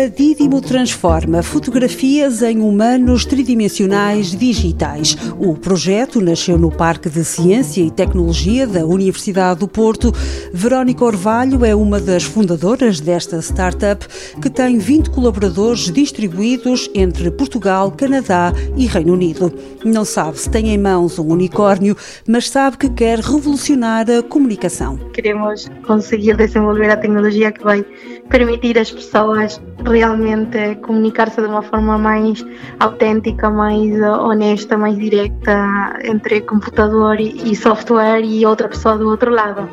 A Didimo transforma fotografias em humanos tridimensionais digitais. O projeto nasceu no Parque de Ciência e Tecnologia da Universidade do Porto. Verónica Orvalho é uma das fundadoras desta startup que tem 20 colaboradores distribuídos entre Portugal, Canadá e Reino Unido. Não sabe se tem em mãos um unicórnio, mas sabe que quer revolucionar a comunicação. Queremos conseguir desenvolver a tecnologia que vai permitir às pessoas realmente comunicar-se de uma forma mais autêntica, mais honesta, mais direta entre computador e software e outra pessoa do outro lado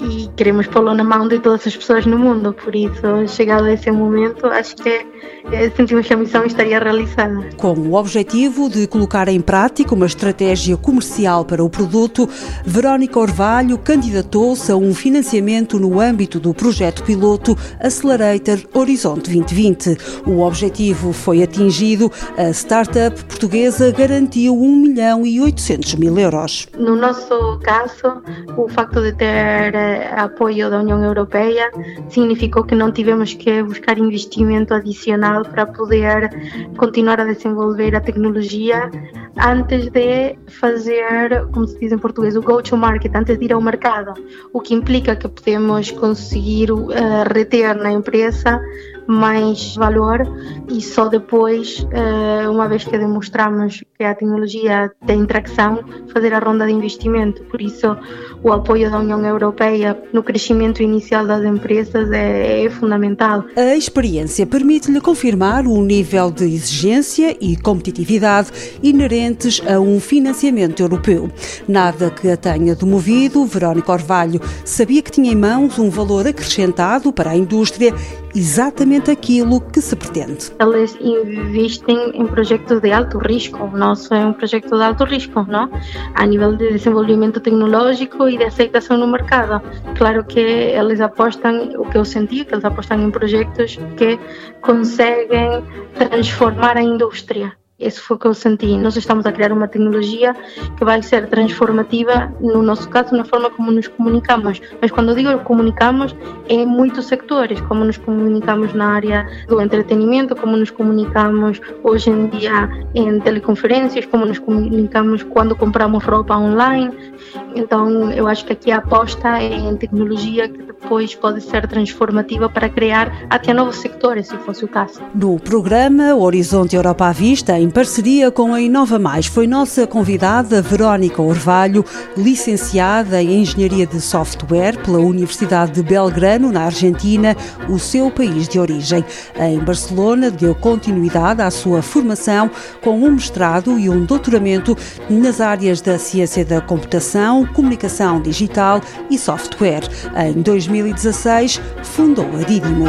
e queremos pô-lo na mão de todas as pessoas no mundo. Por isso, chegado a esse momento, acho que é, sentimos que a missão estaria realizada. Com o objetivo de colocar em prática uma estratégia comercial para o produto, Verónica Orvalho candidatou-se a um financiamento no âmbito do projeto piloto Accelerator Horizonte 2020. O objetivo foi atingido. A startup portuguesa garantiu 1 milhão e 800 mil euros. No nosso caso, o facto de ter apoio da União Europeia significou que não tivemos que buscar investimento adicional para poder continuar a desenvolver a tecnologia antes de fazer, como se diz em português, o go-to-market, antes de ir ao mercado, o que implica que podemos conseguir uh, reter na empresa mais valor e só depois, eh, uma vez que demonstramos que a tecnologia tem tração, fazer a ronda de investimento. Por isso, o apoio da União Europeia no crescimento inicial das empresas é, é fundamental. A experiência permite-lhe confirmar o nível de exigência e competitividade inerentes a um financiamento europeu. Nada que a tenha demovido, Verónica Orvalho sabia que tinha em mãos um valor acrescentado para a indústria exatamente aquilo que se pretende. Eles investem em projetos de alto risco. O nosso é um projeto de alto risco, não? A nível de desenvolvimento tecnológico e de aceitação no mercado. Claro que eles apostam, o que eu senti, que eles apostam em projetos que conseguem transformar a indústria. Isso foi o que eu senti. Nós estamos a criar uma tecnologia que vai ser transformativa, no nosso caso, na forma como nos comunicamos. Mas quando digo comunicamos, é em muitos sectores, como nos comunicamos na área do entretenimento, como nos comunicamos hoje em dia em teleconferências, como nos comunicamos quando compramos roupa online. Então, eu acho que aqui a aposta é em tecnologia que depois pode ser transformativa para criar até novos sectores, se fosse o caso. No programa Horizonte Europa à Vista, em parceria com a Inova Mais, foi nossa convidada Verónica Orvalho, licenciada em Engenharia de Software pela Universidade de Belgrano, na Argentina, o seu país de origem. Em Barcelona, deu continuidade à sua formação com um mestrado e um doutoramento nas áreas da ciência da computação, comunicação digital e software. Em 2016, fundou a Didimo.